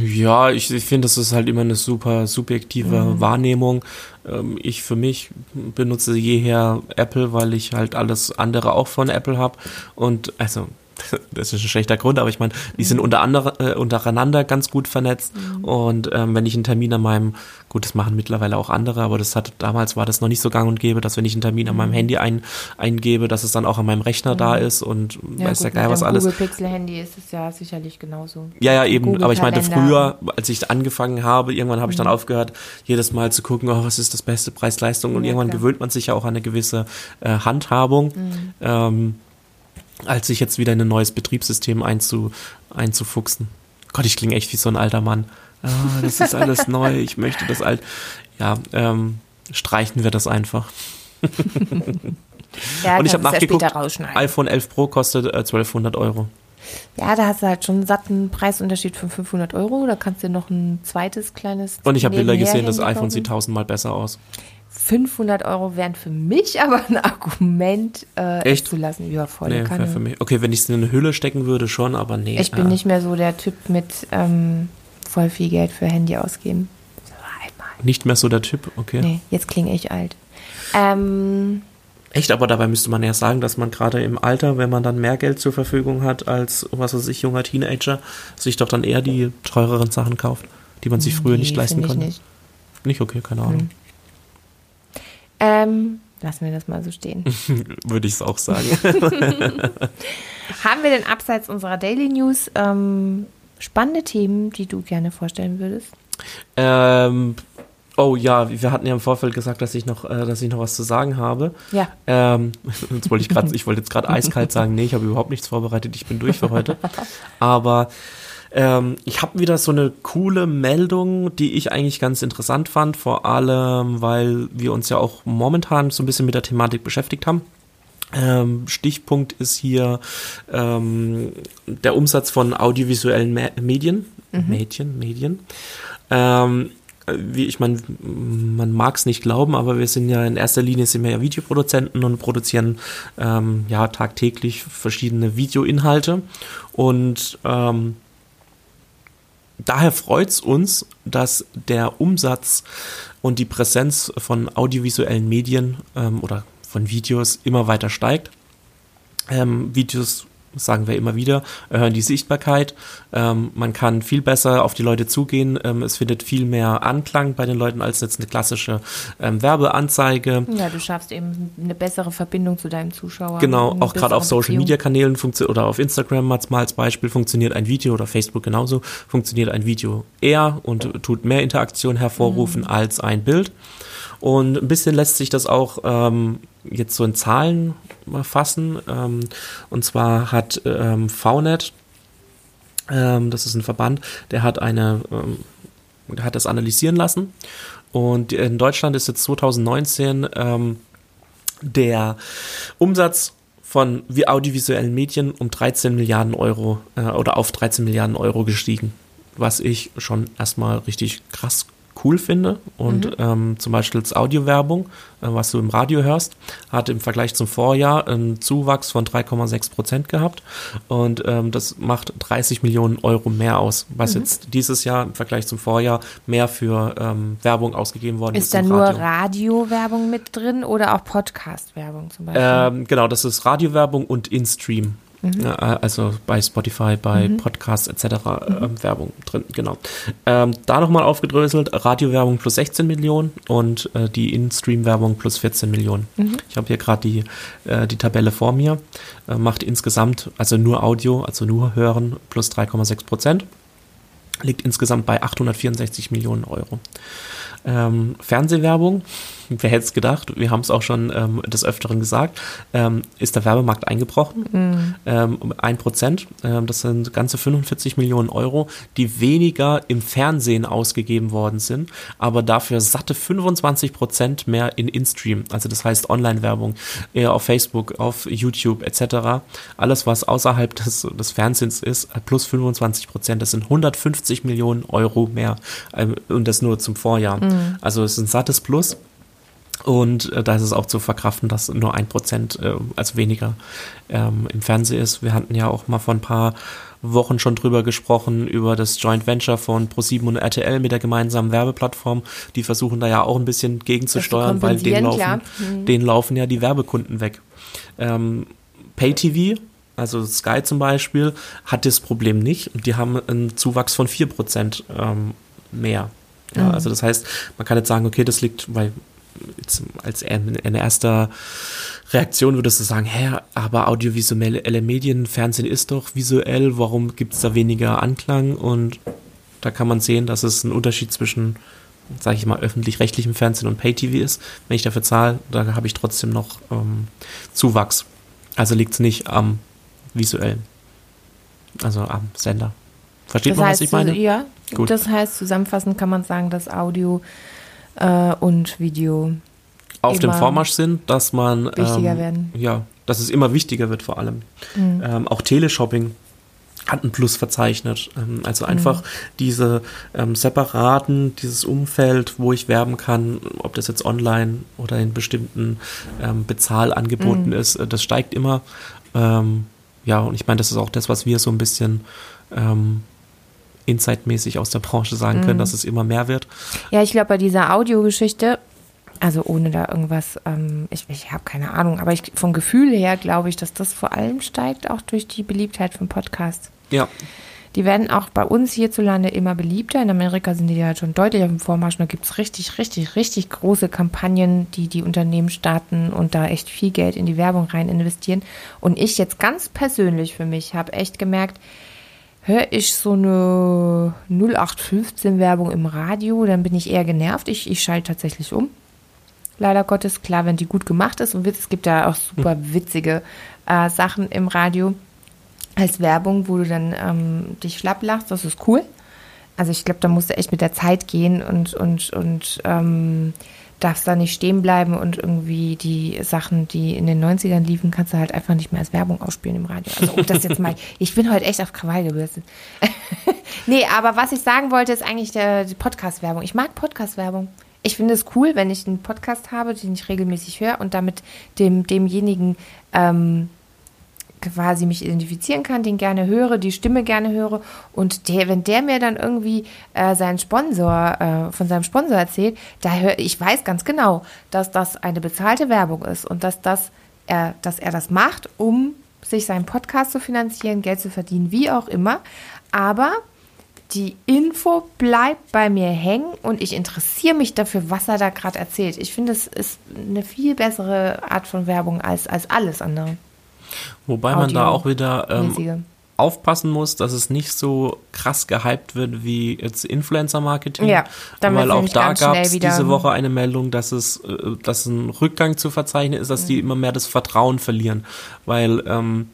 Ja, ich, ich finde, das ist halt immer eine super subjektive mhm. Wahrnehmung. Ähm, ich für mich benutze jeher Apple, weil ich halt alles andere auch von Apple habe. Und also das ist ein schlechter Grund, aber ich meine, die mhm. sind unter andere, äh, untereinander ganz gut vernetzt. Mhm. Und ähm, wenn ich einen Termin an meinem, gut, das machen mittlerweile auch andere, aber das hat damals war das noch nicht so gang und gäbe, dass wenn ich einen Termin an meinem mhm. Handy ein, eingebe, dass es dann auch an meinem Rechner da mhm. ist und ja, weiß gut, ja geil was alles. Google Pixel Handy ist es ja sicherlich genauso. Ja, ja, eben, Google aber ich meinte früher, als ich angefangen habe, irgendwann habe ich dann mhm. aufgehört, jedes Mal zu gucken, oh, was ist das beste Preis-Leistung und ja, irgendwann klar. gewöhnt man sich ja auch an eine gewisse äh, Handhabung. Ähm, als sich jetzt wieder in ein neues Betriebssystem einzu, einzufuchsen. Gott, ich klinge echt wie so ein alter Mann. Ah, das ist alles neu, ich möchte das alt. Ja, ähm, streichen wir das einfach. ja, Und ich habe nachgeguckt, iPhone 11 Pro kostet äh, 1200 Euro. Ja, da hast du halt schon einen satten Preisunterschied von 500 Euro. Da kannst du noch ein zweites kleines. Und ich habe Bilder gesehen, das iPhone sieht tausendmal besser aus. 500 Euro wären für mich aber ein Argument, äh, Echt? zu lassen. Ja, volle nee, Kanne. Für mich. Okay, wenn ich es in eine Hülle stecken würde, schon, aber nee. Ich bin ja. nicht mehr so der Typ mit ähm, voll viel Geld für Handy ausgeben. So einmal. Nicht mehr so der Typ, okay. Nee, jetzt klinge ich alt. Ähm, Echt, aber dabei müsste man ja sagen, dass man gerade im Alter, wenn man dann mehr Geld zur Verfügung hat als, was weiß ich, junger Teenager, sich doch dann eher die teureren Sachen kauft, die man sich früher nee, nicht leisten konnte. Nicht. nicht okay, keine Ahnung. Hm. Ähm, lassen wir das mal so stehen. Würde ich es auch sagen. Haben wir denn abseits unserer Daily News ähm, spannende Themen, die du gerne vorstellen würdest? Ähm, oh ja, wir hatten ja im Vorfeld gesagt, dass ich noch, äh, dass ich noch was zu sagen habe. Ja. Ähm, jetzt wollte ich gerade, ich wollte jetzt gerade eiskalt sagen, nee, ich habe überhaupt nichts vorbereitet, ich bin durch für heute. Aber ähm, ich habe wieder so eine coole Meldung, die ich eigentlich ganz interessant fand, vor allem, weil wir uns ja auch momentan so ein bisschen mit der Thematik beschäftigt haben. Ähm, Stichpunkt ist hier ähm, der Umsatz von audiovisuellen Me Medien, mhm. Medien, Medien. Ähm, wie ich meine, man mag es nicht glauben, aber wir sind ja in erster Linie sind wir ja Videoproduzenten und produzieren ähm, ja tagtäglich verschiedene Videoinhalte und ähm, daher freut es uns, dass der Umsatz und die Präsenz von audiovisuellen Medien ähm, oder von Videos immer weiter steigt. Ähm, Videos sagen wir immer wieder, erhöhen die Sichtbarkeit. Ähm, man kann viel besser auf die Leute zugehen. Ähm, es findet viel mehr Anklang bei den Leuten als jetzt eine klassische ähm, Werbeanzeige. Ja, du schaffst eben eine bessere Verbindung zu deinem Zuschauer. Genau, auch gerade auf Social Media Kanälen oder auf Instagram mal als Beispiel funktioniert ein Video oder Facebook genauso, funktioniert ein Video eher und tut mehr Interaktion hervorrufen mhm. als ein Bild. Und ein bisschen lässt sich das auch ähm, jetzt so in Zahlen fassen. Ähm, und zwar hat ähm, VNet, ähm, das ist ein Verband, der hat eine, ähm, der hat das analysieren lassen. Und in Deutschland ist jetzt 2019 ähm, der Umsatz von audiovisuellen Medien um 13 Milliarden Euro äh, oder auf 13 Milliarden Euro gestiegen, was ich schon erstmal richtig krass cool finde. Und mhm. ähm, zum Beispiel als Audiowerbung, äh, was du im Radio hörst, hat im Vergleich zum Vorjahr einen Zuwachs von 3,6 Prozent gehabt. Und ähm, das macht 30 Millionen Euro mehr aus, was mhm. jetzt dieses Jahr im Vergleich zum Vorjahr mehr für ähm, Werbung ausgegeben worden ist. Ist da nur Radio-Werbung mit drin oder auch Podcast-Werbung zum Beispiel? Ähm, genau, das ist Radiowerbung und In-Stream. Mhm. Also bei Spotify, bei mhm. Podcasts etc. Mhm. Ähm, Werbung drin, genau. Ähm, da nochmal aufgedröselt, Radiowerbung plus 16 Millionen und äh, die In-Stream-Werbung plus 14 Millionen. Mhm. Ich habe hier gerade die, äh, die Tabelle vor mir. Äh, macht insgesamt, also nur Audio, also nur Hören, plus 3,6 Prozent. Liegt insgesamt bei 864 Millionen Euro. Ähm, Fernsehwerbung, wer hätte es gedacht, wir haben es auch schon ähm, des Öfteren gesagt, ähm, ist der Werbemarkt eingebrochen. Mhm. Ähm, ein Prozent, ähm, das sind ganze 45 Millionen Euro, die weniger im Fernsehen ausgegeben worden sind, aber dafür satte 25 Prozent mehr in InStream, also das heißt Online-Werbung, eher auf Facebook, auf YouTube etc. Alles, was außerhalb des, des Fernsehens ist, plus 25 Prozent, das sind 150 Millionen Euro mehr ähm, und das nur zum Vorjahr. Mhm. Also es ist ein sattes Plus. Und äh, da ist es auch zu verkraften, dass nur ein Prozent, äh, also weniger ähm, im Fernsehen ist. Wir hatten ja auch mal vor ein paar Wochen schon drüber gesprochen, über das Joint Venture von ProSieben und RTL mit der gemeinsamen Werbeplattform. Die versuchen da ja auch ein bisschen gegenzusteuern, weil denen laufen, mhm. denen laufen ja die Werbekunden weg. Ähm, PayTV Also Sky zum Beispiel hat das Problem nicht und die haben einen Zuwachs von 4% ähm, mehr. Ja, mhm. Also das heißt, man kann jetzt sagen, okay, das liegt, weil als eine erste Reaktion würdest du sagen, hä, aber audiovisuelle Medien, Fernsehen ist doch visuell, warum gibt es da weniger Anklang? Und da kann man sehen, dass es ein Unterschied zwischen, sage ich mal, öffentlich-rechtlichem Fernsehen und Pay-TV ist. Wenn ich dafür zahle, da habe ich trotzdem noch ähm, Zuwachs. Also liegt es nicht am visuellen, also am Sender. Versteht das man, heißt, was ich meine? Ja, Gut. das heißt, zusammenfassend kann man sagen, dass Audio äh, und Video auf dem Vormarsch sind, dass man wichtiger ähm, werden. Ja, dass es immer wichtiger wird vor allem. Mhm. Ähm, auch Teleshopping hat ein Plus verzeichnet. Ähm, also einfach mhm. diese ähm, separaten, dieses Umfeld, wo ich werben kann, ob das jetzt online oder in bestimmten ähm, Bezahlangeboten mhm. ist, äh, das steigt immer. Ja, und ich meine, das ist auch das, was wir so ein bisschen ähm, insightmäßig aus der Branche sagen können, mhm. dass es immer mehr wird. Ja, ich glaube, bei dieser Audiogeschichte, also ohne da irgendwas, ähm, ich, ich habe keine Ahnung, aber ich, vom Gefühl her glaube ich, dass das vor allem steigt, auch durch die Beliebtheit von Podcasts. Ja. Die werden auch bei uns hierzulande immer beliebter. In Amerika sind die ja schon deutlich auf dem Vormarsch. Da gibt es richtig, richtig, richtig große Kampagnen, die die Unternehmen starten und da echt viel Geld in die Werbung rein investieren. Und ich jetzt ganz persönlich für mich habe echt gemerkt, höre ich so eine 0815 Werbung im Radio, dann bin ich eher genervt. Ich, ich schalte tatsächlich um. Leider Gottes, klar, wenn die gut gemacht ist und es gibt da auch super witzige äh, Sachen im Radio als Werbung, wo du dann ähm, dich schlapp lachst, das ist cool. Also ich glaube, da musst du echt mit der Zeit gehen und, und, und ähm, darfst da nicht stehen bleiben und irgendwie die Sachen, die in den 90ern liefen, kannst du halt einfach nicht mehr als Werbung ausspielen im Radio. Also ob das jetzt mal, ich bin heute echt auf Krawall gebürstet. nee, aber was ich sagen wollte, ist eigentlich der, die Podcast-Werbung. Ich mag Podcast-Werbung. Ich finde es cool, wenn ich einen Podcast habe, den ich regelmäßig höre und damit dem, demjenigen ähm, quasi mich identifizieren kann, den gerne höre, die Stimme gerne höre und der, wenn der mir dann irgendwie äh, seinen Sponsor äh, von seinem Sponsor erzählt, da höre ich weiß ganz genau, dass das eine bezahlte Werbung ist und dass das er, dass er das macht, um sich seinen Podcast zu finanzieren, Geld zu verdienen, wie auch immer. Aber die Info bleibt bei mir hängen und ich interessiere mich dafür, was er da gerade erzählt. Ich finde, es ist eine viel bessere Art von Werbung als, als alles andere. Wobei man da auch wieder ähm, aufpassen muss, dass es nicht so krass gehypt wird wie jetzt Influencer-Marketing. Ja, weil auch da gab es diese Woche eine Meldung, dass es äh, dass ein Rückgang zu verzeichnen ist, dass mhm. die immer mehr das Vertrauen verlieren. Weil ähm,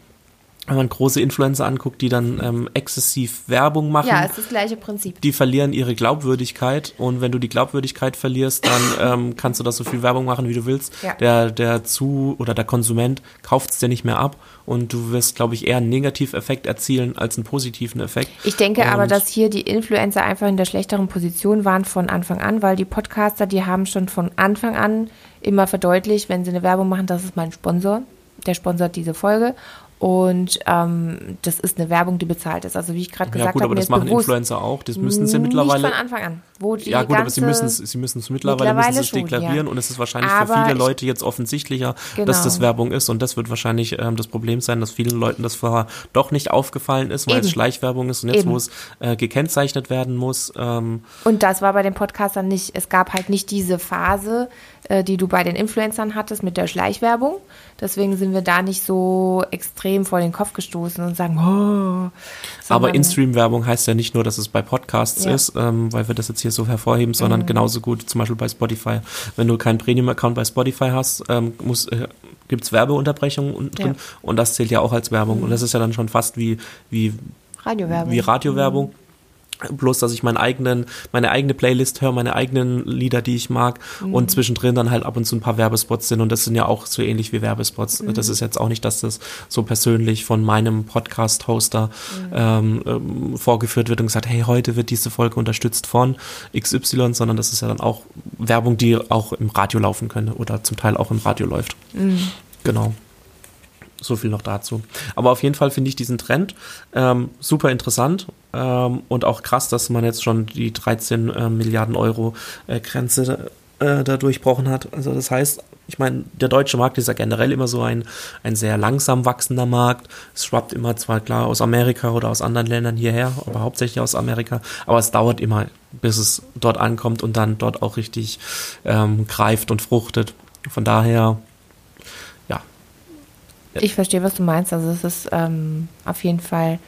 wenn man große Influencer anguckt, die dann ähm, exzessiv Werbung machen. Ja, ist das gleiche Prinzip. Die verlieren ihre Glaubwürdigkeit und wenn du die Glaubwürdigkeit verlierst, dann ähm, kannst du da so viel Werbung machen, wie du willst. Ja. Der, der zu oder der Konsument kauft es dir nicht mehr ab und du wirst, glaube ich, eher einen Negativeffekt erzielen als einen positiven Effekt. Ich denke und aber, dass hier die Influencer einfach in der schlechteren Position waren von Anfang an, weil die Podcaster, die haben schon von Anfang an immer verdeutlicht, wenn sie eine Werbung machen, das ist mein Sponsor der sponsert diese Folge und ähm, das ist eine Werbung, die bezahlt ist. Also wie ich gerade gesagt habe, ja, gut, aber das machen bewusst, Influencer auch. Das müssen sie mittlerweile. Nicht von Anfang an. Wo die ja gut, aber sie müssen es, sie mittlerweile, mittlerweile müssen deklarieren ja. und es ist wahrscheinlich aber für viele Leute jetzt offensichtlicher, genau. dass das Werbung ist und das wird wahrscheinlich ähm, das Problem sein, dass vielen Leuten das vorher doch nicht aufgefallen ist, weil Eben. es Schleichwerbung ist und jetzt Eben. wo es äh, gekennzeichnet werden muss. Ähm, und das war bei den Podcastern nicht. Es gab halt nicht diese Phase, äh, die du bei den Influencern hattest mit der Schleichwerbung. Deswegen sind wir da nicht so extrem vor den Kopf gestoßen und sagen, oh. Aber In-Stream-Werbung heißt ja nicht nur, dass es bei Podcasts ja. ist, ähm, weil wir das jetzt hier so hervorheben, sondern mhm. genauso gut zum Beispiel bei Spotify. Wenn du keinen Premium-Account bei Spotify hast, ähm, muss, äh, gibt es Werbeunterbrechungen unten drin ja. und das zählt ja auch als Werbung. Mhm. Und das ist ja dann schon fast wie, wie Radiowerbung. Wie Radiowerbung. Mhm. Bloß, dass ich meinen eigenen, meine eigene Playlist höre, meine eigenen Lieder, die ich mag mhm. und zwischendrin dann halt ab und zu ein paar Werbespots sind und das sind ja auch so ähnlich wie Werbespots. Mhm. Das ist jetzt auch nicht, dass das so persönlich von meinem Podcast-Hoster mhm. ähm, ähm, vorgeführt wird und gesagt, hey, heute wird diese Folge unterstützt von XY, sondern das ist ja dann auch Werbung, die auch im Radio laufen könnte oder zum Teil auch im Radio läuft. Mhm. Genau. So viel noch dazu. Aber auf jeden Fall finde ich diesen Trend ähm, super interessant ähm, und auch krass, dass man jetzt schon die 13 äh, Milliarden Euro äh, Grenze äh, da durchbrochen hat. Also das heißt, ich meine, der deutsche Markt ist ja generell immer so ein, ein sehr langsam wachsender Markt. Es schwappt immer zwar klar aus Amerika oder aus anderen Ländern hierher, aber hauptsächlich aus Amerika. Aber es dauert immer, bis es dort ankommt und dann dort auch richtig ähm, greift und fruchtet. Von daher. Ich verstehe, was du meinst. Also es ist ähm, auf jeden Fall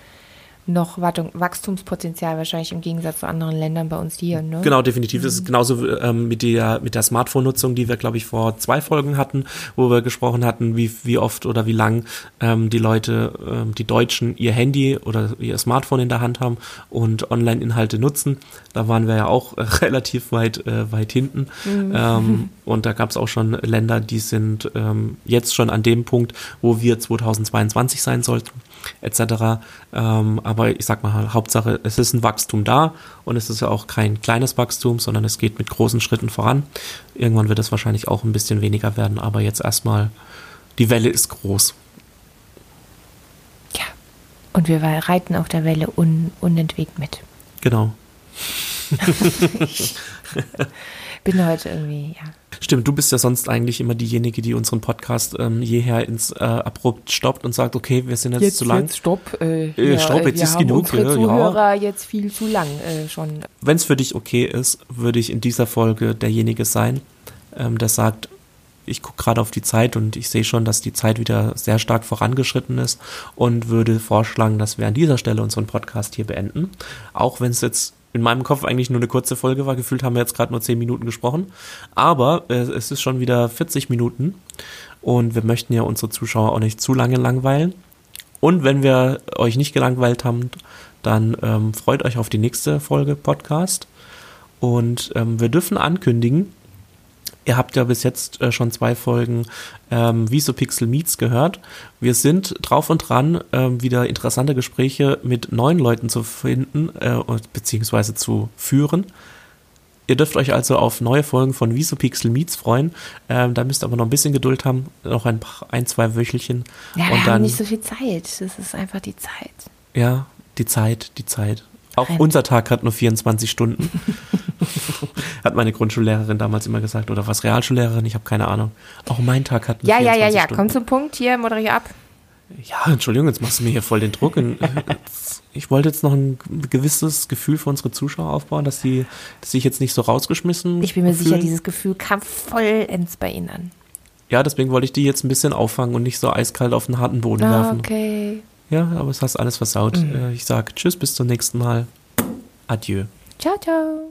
noch Wachstumspotenzial wahrscheinlich im Gegensatz zu anderen Ländern bei uns hier. Ne? Genau, definitiv. Es ist genauso ähm, mit der, mit der Smartphone-Nutzung, die wir, glaube ich, vor zwei Folgen hatten, wo wir gesprochen hatten, wie, wie oft oder wie lang ähm, die Leute, ähm, die Deutschen, ihr Handy oder ihr Smartphone in der Hand haben und Online-Inhalte nutzen. Da waren wir ja auch äh, relativ weit, äh, weit hinten. Mhm. Ähm, und da gab es auch schon Länder, die sind ähm, jetzt schon an dem Punkt, wo wir 2022 sein sollten etc. Ähm, aber ich sag mal, Hauptsache, es ist ein Wachstum da und es ist ja auch kein kleines Wachstum, sondern es geht mit großen Schritten voran. Irgendwann wird es wahrscheinlich auch ein bisschen weniger werden, aber jetzt erstmal, die Welle ist groß. Ja, und wir reiten auf der Welle un unentwegt mit. Genau. bin heute irgendwie, ja. Stimmt, du bist ja sonst eigentlich immer diejenige, die unseren Podcast ähm, jeher ins äh, abrupt stoppt und sagt, okay, wir sind jetzt, jetzt zu lang. Jetzt stopp. Äh, äh, ja, stopp, jetzt ist genug. Unsere Zuhörer ja. jetzt viel zu lang äh, schon. Wenn es für dich okay ist, würde ich in dieser Folge derjenige sein, ähm, der sagt, ich gucke gerade auf die Zeit und ich sehe schon, dass die Zeit wieder sehr stark vorangeschritten ist und würde vorschlagen, dass wir an dieser Stelle unseren Podcast hier beenden. Auch wenn es jetzt in meinem Kopf eigentlich nur eine kurze Folge war. Gefühlt haben wir jetzt gerade nur 10 Minuten gesprochen. Aber äh, es ist schon wieder 40 Minuten und wir möchten ja unsere Zuschauer auch nicht zu lange langweilen. Und wenn wir euch nicht gelangweilt haben, dann ähm, freut euch auf die nächste Folge Podcast. Und ähm, wir dürfen ankündigen, Ihr habt ja bis jetzt äh, schon zwei Folgen ähm, Visopixel Meets gehört. Wir sind drauf und dran, ähm, wieder interessante Gespräche mit neuen Leuten zu finden, äh, beziehungsweise zu führen. Ihr dürft euch also auf neue Folgen von Visopixel Meets freuen. Ähm, da müsst ihr aber noch ein bisschen Geduld haben, noch ein, ein zwei Wöchelchen. Ja, wir und dann, nicht so viel Zeit. Das ist einfach die Zeit. Ja, die Zeit, die Zeit. Auch unser Tag hat nur 24 Stunden. hat meine Grundschullehrerin damals immer gesagt. Oder was Realschullehrerin, ich habe keine Ahnung. Auch mein Tag hat ja, 24 Ja, ja, ja, Stunden. komm zum Punkt hier, moderiere ab. Ja, Entschuldigung, jetzt machst du mir hier voll den Druck. ich wollte jetzt noch ein gewisses Gefühl für unsere Zuschauer aufbauen, dass sie dass sich jetzt nicht so rausgeschmissen Ich bin mir fühlen. sicher, dieses Gefühl kam vollends bei ihnen an. Ja, deswegen wollte ich die jetzt ein bisschen auffangen und nicht so eiskalt auf den harten Boden ah, werfen. Okay. Ja, aber es hast alles versaut. Mhm. Äh, ich sage Tschüss, bis zum nächsten Mal. Adieu. Ciao, ciao.